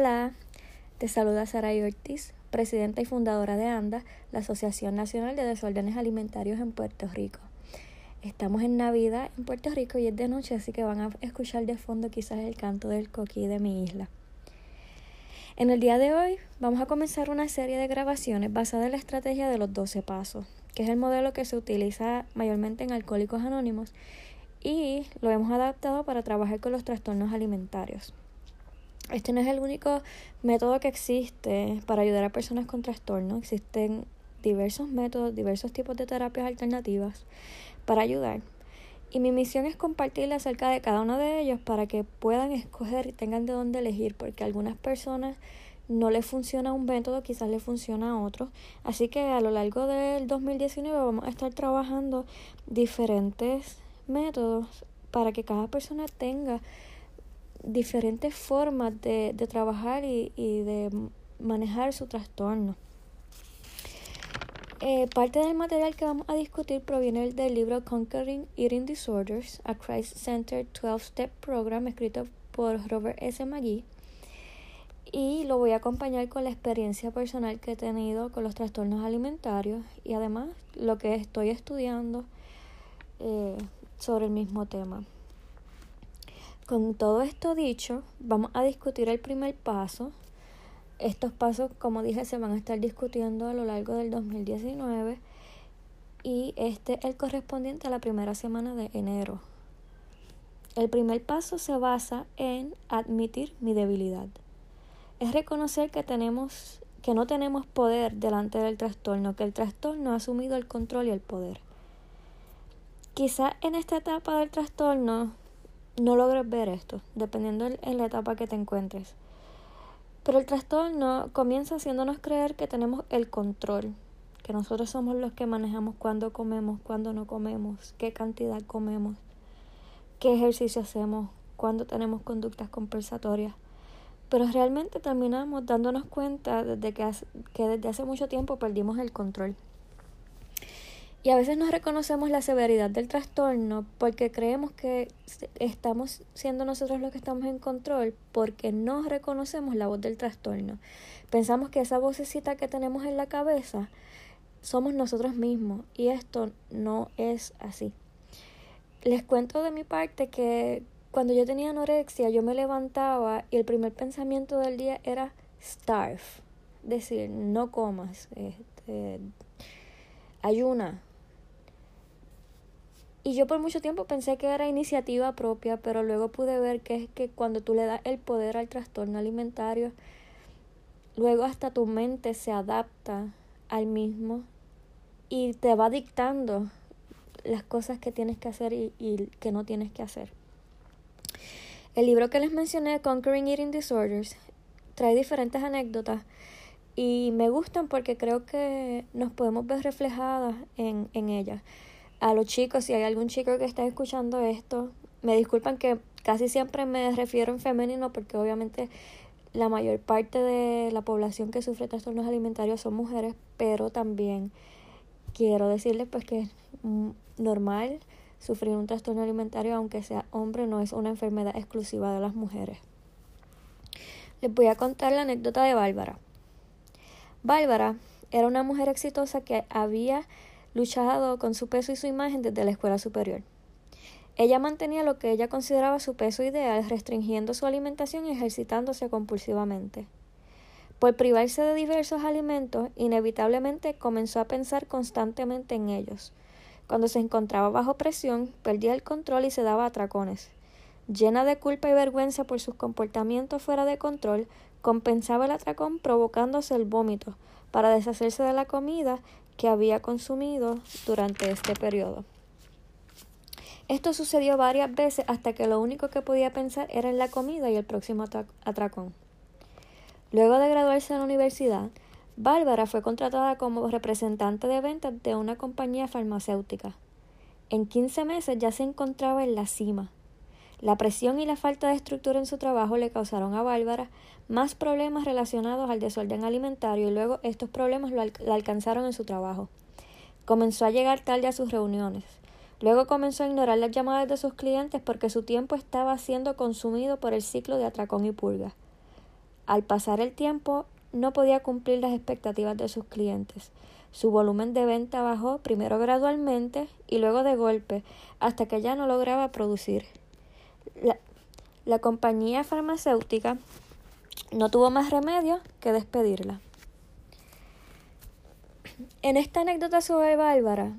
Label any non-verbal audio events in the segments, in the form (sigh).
Hola, te saluda Saray Ortiz, presidenta y fundadora de ANDA, la Asociación Nacional de Desórdenes Alimentarios en Puerto Rico. Estamos en Navidad en Puerto Rico y es de noche, así que van a escuchar de fondo quizás el canto del coquí de mi isla. En el día de hoy vamos a comenzar una serie de grabaciones basada en la estrategia de los 12 pasos, que es el modelo que se utiliza mayormente en Alcohólicos Anónimos y lo hemos adaptado para trabajar con los trastornos alimentarios. Este no es el único método que existe para ayudar a personas con trastornos. Existen diversos métodos, diversos tipos de terapias alternativas para ayudar. Y mi misión es compartirle acerca de cada uno de ellos para que puedan escoger y tengan de dónde elegir, porque a algunas personas no les funciona un método, quizás les funciona a otro. Así que a lo largo del 2019 vamos a estar trabajando diferentes métodos para que cada persona tenga diferentes formas de, trabajar y, de manejar su trastorno. Eh, parte del material que vamos a discutir proviene del libro Conquering Eating Disorders, a Christ-Centered 12-Step Program, escrito por Robert S. McGee. Y lo voy a acompañar con la experiencia personal que he tenido con los trastornos alimentarios y además lo que estoy estudiando eh, sobre el mismo tema. Con todo esto dicho, vamos a discutir el primer paso. Estos pasos, como dije, se van a estar discutiendo a lo largo del 2019 y este es el correspondiente a la primera semana de enero. El primer paso se basa en admitir mi debilidad. Es reconocer que tenemos que no tenemos poder delante del trastorno, que el trastorno ha asumido el control y el poder. Quizá en esta etapa del trastorno no logres ver esto, dependiendo en la etapa que te encuentres. Pero el trastorno comienza haciéndonos creer que tenemos el control, que nosotros somos los que manejamos cuándo comemos, cuándo no comemos, qué cantidad comemos, qué ejercicio hacemos, cuándo tenemos conductas compensatorias. Pero realmente terminamos dándonos cuenta desde que, que desde hace mucho tiempo perdimos el control. Y a veces no reconocemos la severidad del trastorno porque creemos que estamos siendo nosotros los que estamos en control porque no reconocemos la voz del trastorno. Pensamos que esa vocecita que tenemos en la cabeza somos nosotros mismos y esto no es así. Les cuento de mi parte que cuando yo tenía anorexia yo me levantaba y el primer pensamiento del día era starve, decir, no comas, este, ayuna, y yo por mucho tiempo pensé que era iniciativa propia, pero luego pude ver que es que cuando tú le das el poder al trastorno alimentario, luego hasta tu mente se adapta al mismo y te va dictando las cosas que tienes que hacer y, y que no tienes que hacer. El libro que les mencioné, Conquering Eating Disorders, trae diferentes anécdotas y me gustan porque creo que nos podemos ver reflejadas en, en ellas a los chicos, si hay algún chico que está escuchando esto, me disculpan que casi siempre me refiero en femenino porque obviamente la mayor parte de la población que sufre trastornos alimentarios son mujeres, pero también quiero decirles pues que es normal sufrir un trastorno alimentario aunque sea hombre, no es una enfermedad exclusiva de las mujeres. Les voy a contar la anécdota de Bárbara. Bárbara era una mujer exitosa que había luchado con su peso y su imagen desde la escuela superior. Ella mantenía lo que ella consideraba su peso ideal, restringiendo su alimentación y ejercitándose compulsivamente. Por privarse de diversos alimentos, inevitablemente comenzó a pensar constantemente en ellos. Cuando se encontraba bajo presión, perdía el control y se daba atracones. Llena de culpa y vergüenza por sus comportamientos fuera de control, compensaba el atracón provocándose el vómito para deshacerse de la comida que había consumido durante este periodo. Esto sucedió varias veces hasta que lo único que podía pensar era en la comida y el próximo atracón. Luego de graduarse en la universidad, Bárbara fue contratada como representante de ventas de una compañía farmacéutica. En 15 meses ya se encontraba en la cima. La presión y la falta de estructura en su trabajo le causaron a Bárbara más problemas relacionados al desorden alimentario y luego estos problemas la alcanzaron en su trabajo. Comenzó a llegar tarde a sus reuniones. Luego comenzó a ignorar las llamadas de sus clientes porque su tiempo estaba siendo consumido por el ciclo de atracón y purga. Al pasar el tiempo, no podía cumplir las expectativas de sus clientes. Su volumen de venta bajó primero gradualmente y luego de golpe, hasta que ya no lograba producir. La, la compañía farmacéutica no tuvo más remedio que despedirla. En esta anécdota sobre Bárbara,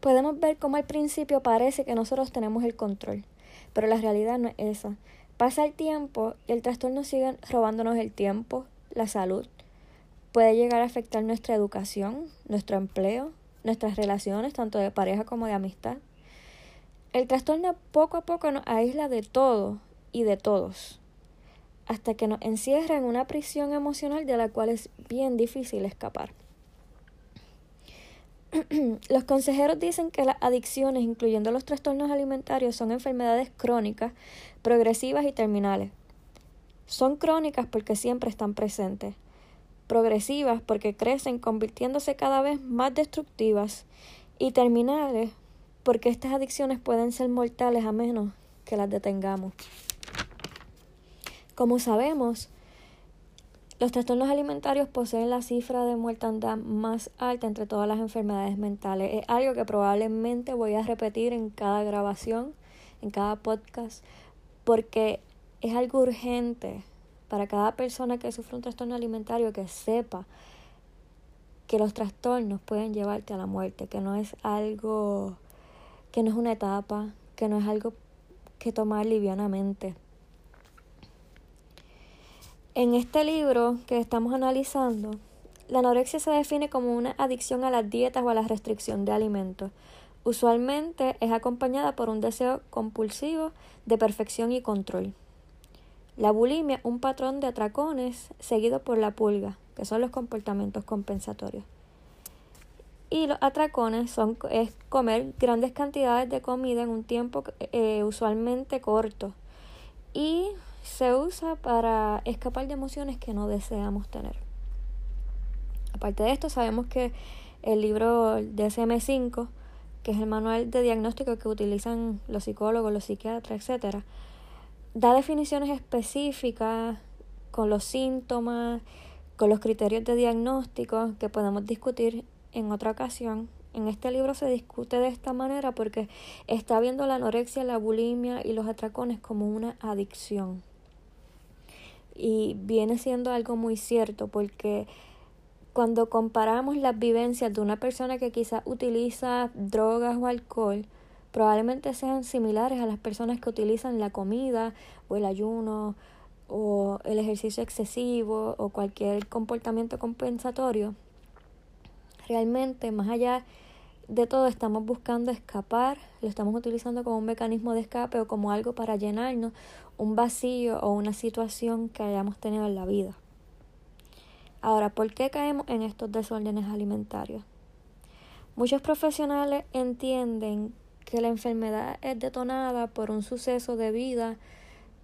podemos ver cómo al principio parece que nosotros tenemos el control, pero la realidad no es esa. Pasa el tiempo y el trastorno sigue robándonos el tiempo, la salud. Puede llegar a afectar nuestra educación, nuestro empleo, nuestras relaciones, tanto de pareja como de amistad. El trastorno poco a poco nos aísla de todo y de todos hasta que nos encierra en una prisión emocional de la cual es bien difícil escapar. (clears throat) los consejeros dicen que las adicciones, incluyendo los trastornos alimentarios, son enfermedades crónicas, progresivas y terminales. Son crónicas porque siempre están presentes, progresivas porque crecen convirtiéndose cada vez más destructivas y terminales porque estas adicciones pueden ser mortales a menos que las detengamos. Como sabemos, los trastornos alimentarios poseen la cifra de mortandad más alta entre todas las enfermedades mentales. Es algo que probablemente voy a repetir en cada grabación, en cada podcast, porque es algo urgente para cada persona que sufre un trastorno alimentario que sepa que los trastornos pueden llevarte a la muerte, que no es algo, que no es una etapa, que no es algo que tomar livianamente. En este libro que estamos analizando, la anorexia se define como una adicción a las dietas o a la restricción de alimentos. Usualmente es acompañada por un deseo compulsivo de perfección y control. La bulimia, un patrón de atracones seguido por la pulga, que son los comportamientos compensatorios. Y los atracones son es comer grandes cantidades de comida en un tiempo eh, usualmente corto. Y se usa para escapar de emociones que no deseamos tener. Aparte de esto, sabemos que el libro DSM-5, que es el manual de diagnóstico que utilizan los psicólogos, los psiquiatras, etc., da definiciones específicas con los síntomas, con los criterios de diagnóstico que podemos discutir en otra ocasión. En este libro se discute de esta manera porque está viendo la anorexia, la bulimia y los atracones como una adicción y viene siendo algo muy cierto porque cuando comparamos las vivencias de una persona que quizás utiliza drogas o alcohol, probablemente sean similares a las personas que utilizan la comida o el ayuno o el ejercicio excesivo o cualquier comportamiento compensatorio. Realmente, más allá de todo estamos buscando escapar, lo estamos utilizando como un mecanismo de escape o como algo para llenarnos un vacío o una situación que hayamos tenido en la vida. Ahora, ¿por qué caemos en estos desórdenes alimentarios? Muchos profesionales entienden que la enfermedad es detonada por un suceso de vida,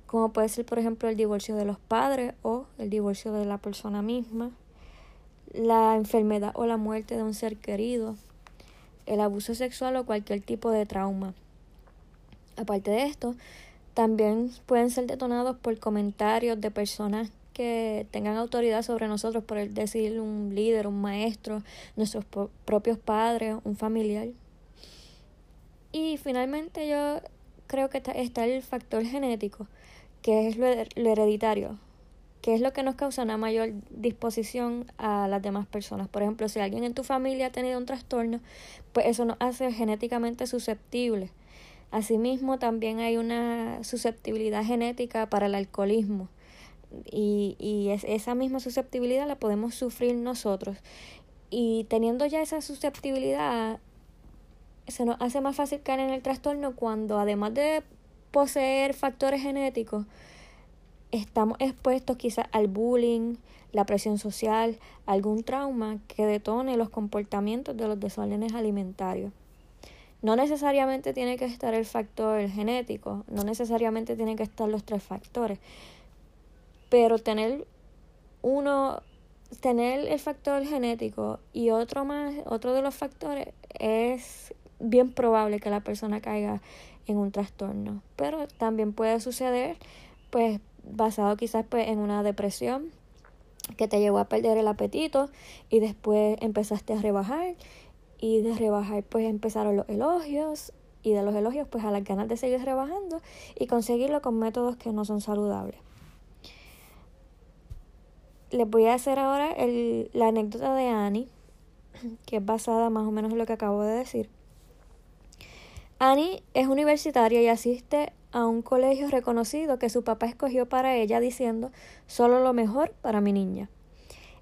como puede ser, por ejemplo, el divorcio de los padres o el divorcio de la persona misma, la enfermedad o la muerte de un ser querido, el abuso sexual o cualquier tipo de trauma. Aparte de esto, también pueden ser detonados por comentarios de personas que tengan autoridad sobre nosotros, por decir un líder, un maestro, nuestros propios padres, un familiar. Y finalmente yo creo que está, el factor genético, que es lo hereditario que es lo que nos causa una mayor disposición a las demás personas. Por ejemplo, si alguien en tu familia ha tenido un trastorno, pues eso nos hace genéticamente susceptibles. Asimismo, también hay una susceptibilidad genética para el alcoholismo y, y esa misma susceptibilidad la podemos sufrir nosotros. Y teniendo ya esa susceptibilidad, se nos hace más fácil caer en el trastorno cuando además de poseer factores genéticos, estamos expuestos quizás al bullying, la presión social, algún trauma que detone los comportamientos de los desórdenes alimentarios. No necesariamente tiene que estar el factor genético, no necesariamente tienen que estar los tres factores, pero tener uno, tener el factor genético y otro más, otro de los factores es bien probable que la persona caiga en un trastorno, pero también puede suceder pues basado quizás pues en una depresión, que te llevó a perder el apetito y después empezaste a rebajar y de rebajar pues empezaron los elogios y de los elogios pues a las ganas de seguir rebajando y conseguirlo con métodos que no son saludables. Les voy a hacer ahora el, la anécdota de Annie, (clears throat) que es basada más o menos en lo que acabo de decir. Annie es universitaria y asiste a un colegio reconocido que su papá escogió para ella diciendo solo lo mejor para mi niña.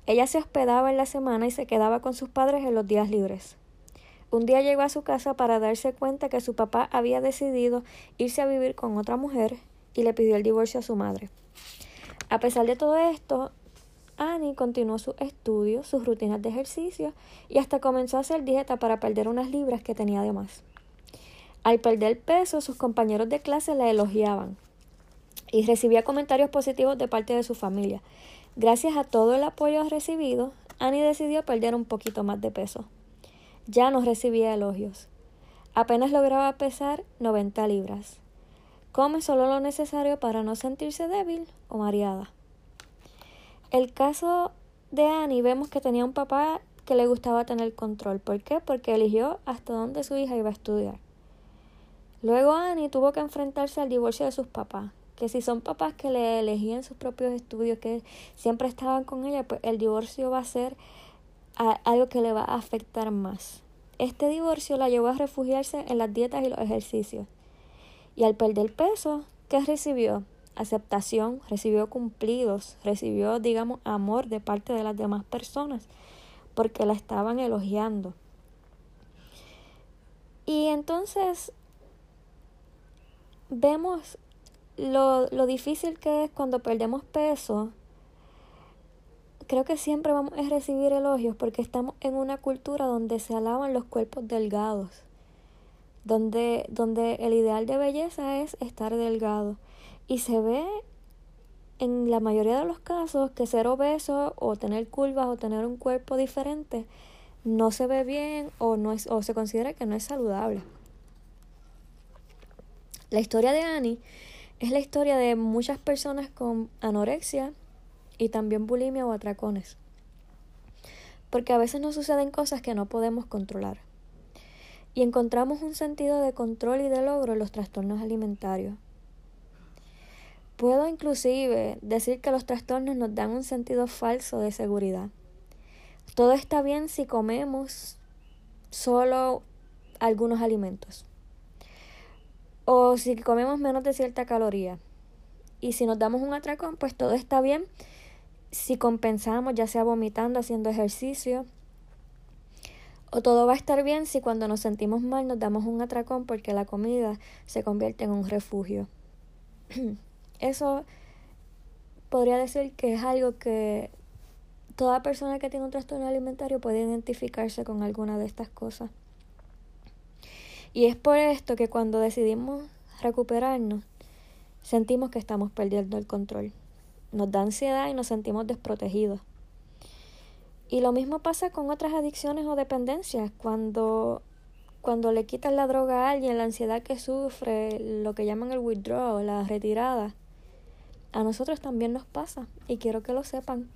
Ella se hospedaba en la semana y se quedaba con sus padres en los días libres. Un día llegó a su casa para darse cuenta que su papá había decidido irse a vivir con otra mujer y le pidió el divorcio a su madre. A pesar de todo esto, Annie continuó sus estudios, sus rutinas de ejercicio y hasta comenzó a hacer dieta para perder unas libras que tenía de más. Al perder peso, sus compañeros de clase la elogiaban y recibía comentarios positivos de parte de su familia. Gracias a todo el apoyo recibido, Annie decidió perder un poquito más de peso. Ya no recibía elogios. Apenas lograba pesar 90 libras. Come solo lo necesario para no sentirse débil o mareada. El caso de Annie vemos que tenía un papá que le gustaba tener control. ¿Por qué? Porque eligió hasta dónde su hija iba a estudiar. Luego Annie tuvo que enfrentarse al divorcio de sus papás, que si son papás que le elegían sus propios estudios, que siempre estaban con ella, pues el divorcio va a ser algo que le va a afectar más. Este divorcio la llevó a refugiarse en las dietas y los ejercicios. Y al perder peso, ¿qué recibió? Aceptación, recibió cumplidos, recibió, digamos, amor de parte de las demás personas, porque la estaban elogiando. Y entonces vemos lo, lo difícil que es cuando perdemos peso creo que siempre vamos a recibir elogios porque estamos en una cultura donde se alaban los cuerpos delgados, donde, donde el ideal de belleza es estar delgado. Y se ve en la mayoría de los casos que ser obeso o tener curvas o tener un cuerpo diferente no se ve bien o, no es, o se considera que no es saludable. La historia de Annie es la historia de muchas personas con anorexia y también bulimia o atracones. Porque a veces nos suceden cosas que no podemos controlar. Y encontramos un sentido de control y de logro en los trastornos alimentarios. Puedo inclusive decir que los trastornos nos dan un sentido falso de seguridad. Todo está bien si comemos solo algunos alimentos. O si comemos menos de cierta caloría. Y si nos damos un atracón, pues todo está bien si compensamos, ya sea vomitando, haciendo ejercicio, o todo va a estar bien si cuando nos sentimos mal nos damos un atracón porque la comida se convierte en un refugio. (clears throat) Eso podría decir que es algo que toda persona que tiene un trastorno alimentario puede identificarse con alguna de estas cosas. Y es por esto que cuando decidimos recuperarnos, sentimos que estamos perdiendo el control nos da ansiedad y nos sentimos desprotegidos. Y lo mismo pasa con otras adicciones o dependencias. Cuando, cuando le quitan la droga a alguien, la ansiedad que sufre, lo que llaman el withdrawal, la retirada, a nosotros también nos pasa. Y quiero que lo sepan.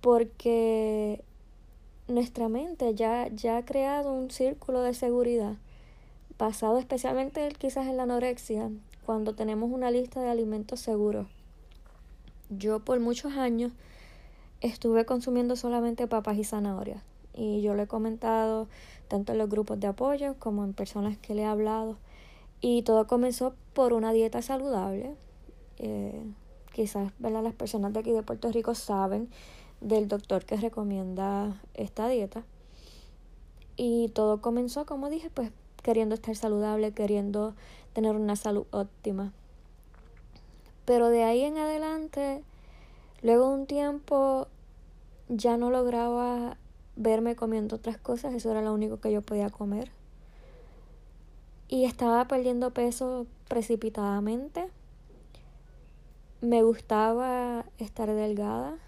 Porque nuestra mente ya, ya ha creado un círculo de seguridad basado especialmente quizás en la anorexia, cuando tenemos una lista de alimentos seguros yo por muchos años estuve consumiendo solamente papas y zanahorias. Y yo lo he comentado tanto en los grupos de apoyo como en personas que le he hablado. Y todo comenzó por una dieta saludable. Eh, quizás las personas de aquí de Puerto Rico saben del doctor que recomienda esta dieta. Y todo comenzó, como dije, pues queriendo estar saludable, queriendo tener una salud óptima. Pero de ahí en adelante, luego de un tiempo, ya no lograba verme comiendo otras cosas, eso era lo único que yo podía comer. Y estaba perdiendo peso precipitadamente. Me gustaba estar delgada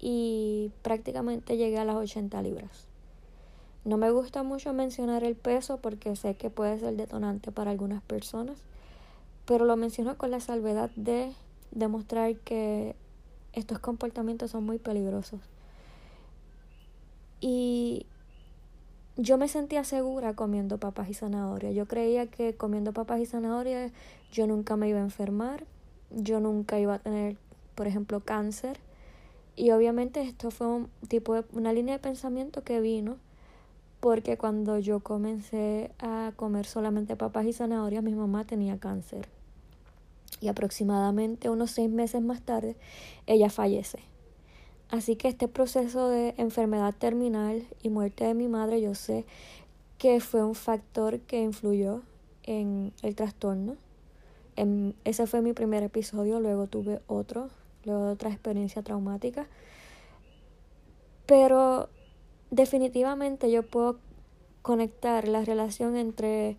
y prácticamente llegué a las 80 libras. No me gusta mucho mencionar el peso porque sé que puede ser detonante para algunas personas pero lo menciono con la salvedad de demostrar que estos comportamientos son muy peligrosos. Y yo me sentía segura comiendo papas y zanahorias. Yo creía que comiendo papas y zanahorias yo nunca me iba a enfermar, yo nunca iba a tener, por ejemplo, cáncer. Y obviamente esto fue un tipo de una línea de pensamiento que vino porque cuando yo comencé a comer solamente papas y zanahorias, mi mamá tenía cáncer. Y aproximadamente unos seis meses más tarde, ella fallece. Así que este proceso de enfermedad terminal y muerte de mi madre, yo sé que fue un factor que influyó en el trastorno. En, ese fue mi primer episodio, luego tuve otro, luego otra experiencia traumática. Pero definitivamente yo puedo conectar la relación entre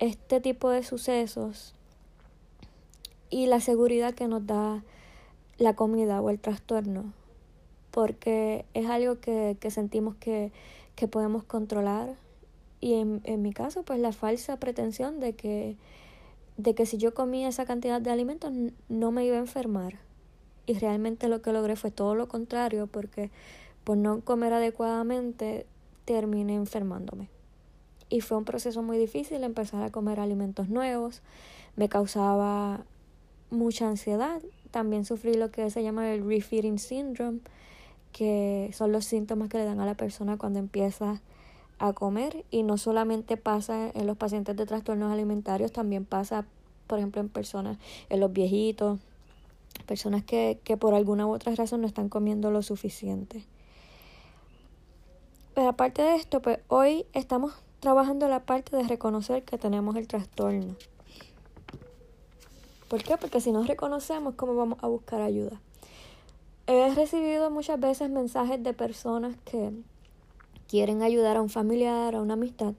este tipo de sucesos y la seguridad que nos da la comida o el trastorno, porque es algo que, que sentimos que, que, podemos controlar y en, en, mi caso pues la falsa pretensión de que, de que si yo comía esa cantidad de alimentos no me iba a enfermar. Y realmente lo que logré fue todo lo contrario porque por no comer adecuadamente, terminé enfermándome. Y fue un proceso muy difícil empezar a comer alimentos nuevos. Me causaba mucha ansiedad. También sufrí lo que se llama el refeeding syndrome, que son los síntomas que le dan a la persona cuando empieza a comer. Y no solamente pasa en los pacientes de trastornos alimentarios, también pasa, por ejemplo, en personas, en los viejitos, personas que, que por alguna u otra razón no están comiendo lo suficiente. Pero aparte de esto, pues hoy estamos trabajando la parte de reconocer que tenemos el trastorno. ¿Por qué? Porque si no reconocemos, ¿cómo vamos a buscar ayuda? He recibido muchas veces mensajes de personas que quieren ayudar a un familiar, a una amistad,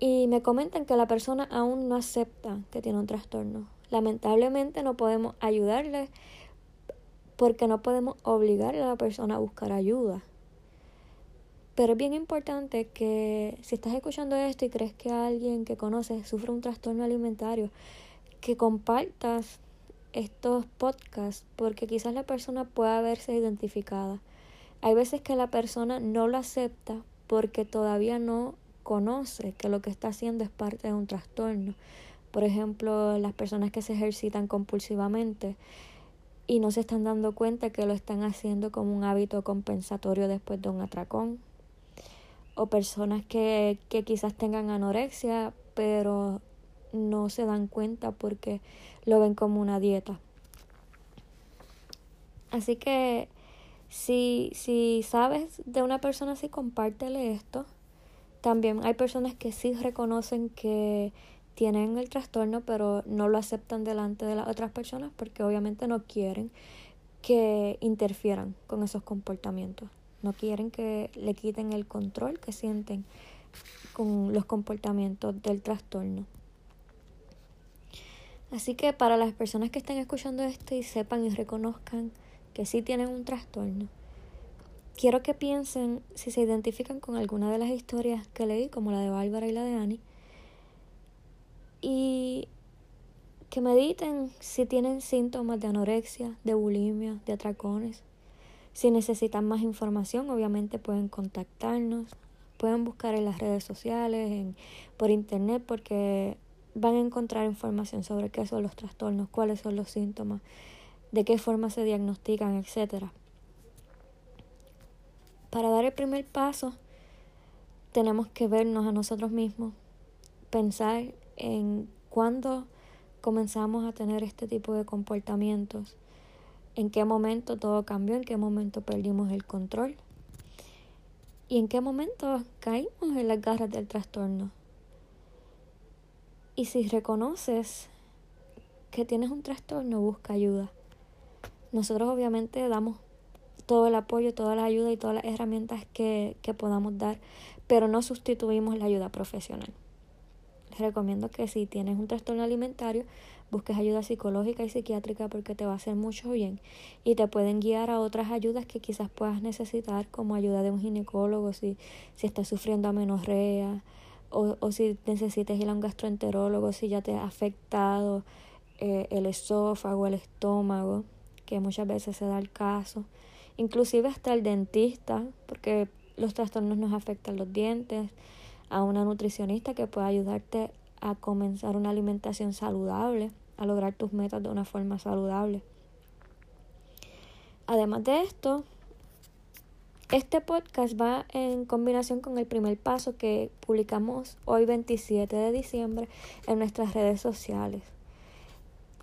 y me comentan que la persona aún no acepta que tiene un trastorno. Lamentablemente no podemos ayudarle porque no podemos obligarle a la persona a buscar ayuda. Pero es bien importante que si estás escuchando esto y crees que alguien que conoces sufre un trastorno alimentario, que compartas estos podcasts porque quizás la persona pueda verse identificada. Hay veces que la persona no lo acepta porque todavía no conoce que lo que está haciendo es parte de un trastorno. Por ejemplo, las personas que se ejercitan compulsivamente y no se están dando cuenta que lo están haciendo como un hábito compensatorio después de un atracón o personas que, que quizás tengan anorexia, pero no se dan cuenta porque lo ven como una dieta. Así que si, si sabes de una persona así, compártele esto. También hay personas que sí reconocen que tienen el trastorno, pero no lo aceptan delante de las otras personas porque obviamente no quieren que interfieran con esos comportamientos. No quieren que le quiten el control que sienten con los comportamientos del trastorno. Así que para las personas que estén escuchando esto y sepan y reconozcan que sí tienen un trastorno, quiero que piensen si se identifican con alguna de las historias que leí, como la de Bárbara y la de Annie, y que mediten si tienen síntomas de anorexia, de bulimia, de atracones, si necesitan más información, obviamente pueden contactarnos, pueden buscar en las redes sociales, en, por internet, porque van a encontrar información sobre qué son los trastornos, cuáles son los síntomas, de qué forma se diagnostican, etc. Para dar el primer paso, tenemos que vernos a nosotros mismos, pensar en cuándo comenzamos a tener este tipo de comportamientos en qué momento todo cambió, en qué momento perdimos el control y en qué momento caímos en las garras del trastorno. Y si reconoces que tienes un trastorno, busca ayuda. Nosotros obviamente damos todo el apoyo, toda la ayuda y todas las herramientas que, que podamos dar, pero no sustituimos la ayuda profesional. Les recomiendo que si tienes un trastorno alimentario, busques ayuda psicológica y psiquiátrica porque te va a hacer mucho bien y te pueden guiar a otras ayudas que quizás puedas necesitar como ayuda de un ginecólogo si, si estás sufriendo amenorrea o, o si necesitas ir a un gastroenterólogo si ya te ha afectado eh, el esófago, el estómago que muchas veces se da el caso, inclusive hasta el dentista, porque los trastornos nos afectan los dientes, a una nutricionista que pueda ayudarte a comenzar una alimentación saludable, a lograr tus metas de una forma saludable. Además de esto, este podcast va en combinación con el primer paso que publicamos hoy 27 de diciembre en nuestras redes sociales.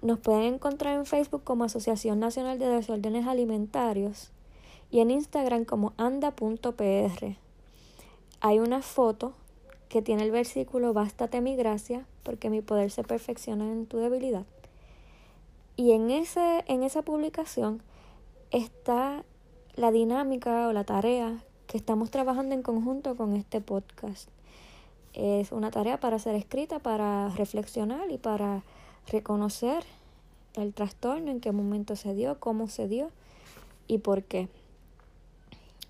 Nos pueden encontrar en Facebook como Asociación Nacional de Desórdenes Alimentarios y en Instagram como anda.pr. Hay una foto que tiene el versículo Bástate mi gracia, porque mi poder se perfecciona en tu debilidad. Y en, ese, en esa publicación está la dinámica o la tarea que estamos trabajando en conjunto con este podcast. Es una tarea para ser escrita, para reflexionar y para reconocer el trastorno, en qué momento se dio, cómo se dio y por qué.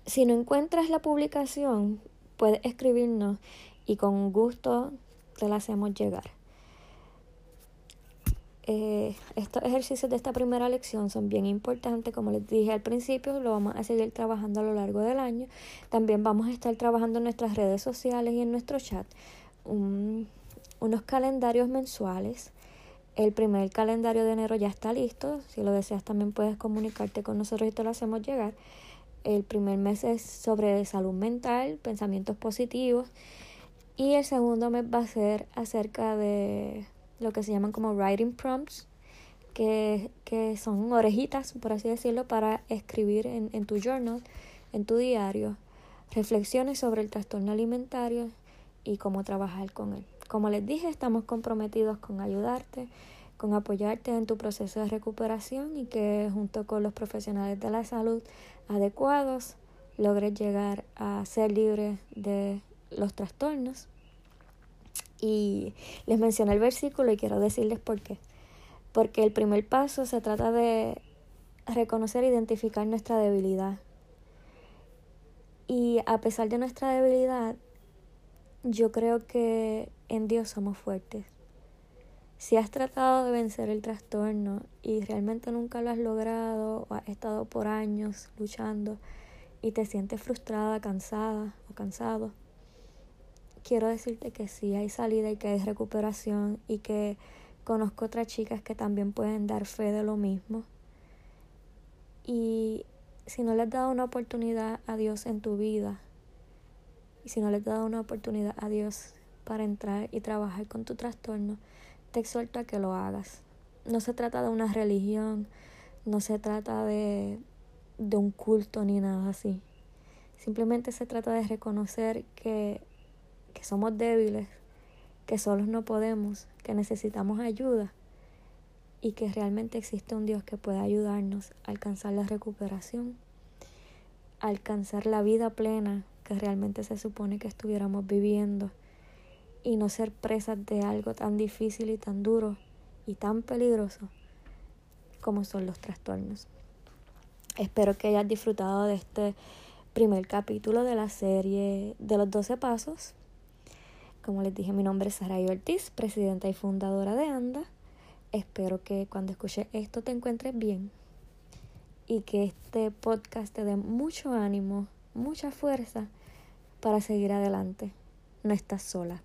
Si no encuentras la publicación, puedes escribirnos y con gusto te la hacemos llegar. Eh, estos ejercicios de esta primera lección son bien importantes, como les dije al principio, lo vamos a seguir trabajando a lo largo del año. También vamos a estar trabajando en nuestras redes sociales y en nuestro chat unos calendarios mensuales. El primer calendario de enero ya está listo. Si lo deseas también puedes comunicarte con nosotros y te lo hacemos llegar. El primer mes es sobre salud mental, pensamientos positivos. Y el segundo mes va a ser acerca de lo que se llaman como writing prompts, que, que son orejitas, por así decirlo, para escribir en, en tu journal, en tu diario, reflexiones sobre el trastorno alimentario y cómo trabajar con él. Como les dije, estamos comprometidos con ayudarte, con apoyarte en tu proceso de recuperación y que junto con los profesionales de la salud adecuados logres llegar a ser libre de los trastornos. Y les mencioné el versículo y quiero decirles por qué. Porque el primer paso se trata de reconocer e identificar nuestra debilidad. Y a pesar de nuestra debilidad, yo creo que en Dios somos fuertes. Si has tratado de vencer el trastorno y realmente nunca lo has logrado o has estado por años luchando y te sientes frustrada, cansada o cansado, quiero decirte que sí hay salida y que hay recuperación y que conozco otras chicas que también pueden dar fe de lo mismo. Y si no le has dado una oportunidad a Dios en tu vida, y si no le has dado una oportunidad a Dios para entrar y trabajar con tu trastorno, te exhorto a que lo hagas. No se trata de una religión, no se trata de, de un culto ni nada así. Simplemente se trata de reconocer que que somos débiles, que solos no podemos, que necesitamos ayuda y que realmente existe un Dios que puede ayudarnos a alcanzar la recuperación, a alcanzar la vida plena que realmente se supone que estuviéramos viviendo y no ser presas de algo tan difícil y tan duro y tan peligroso como son los trastornos. Espero que hayas disfrutado de este primer capítulo de la serie de los 12 pasos como les dije, mi nombre es Saray Ortiz, presidenta y fundadora de ANDA. Espero que cuando escuches esto te encuentres bien y que este podcast te dé mucho ánimo, mucha fuerza para seguir adelante. No estás sola.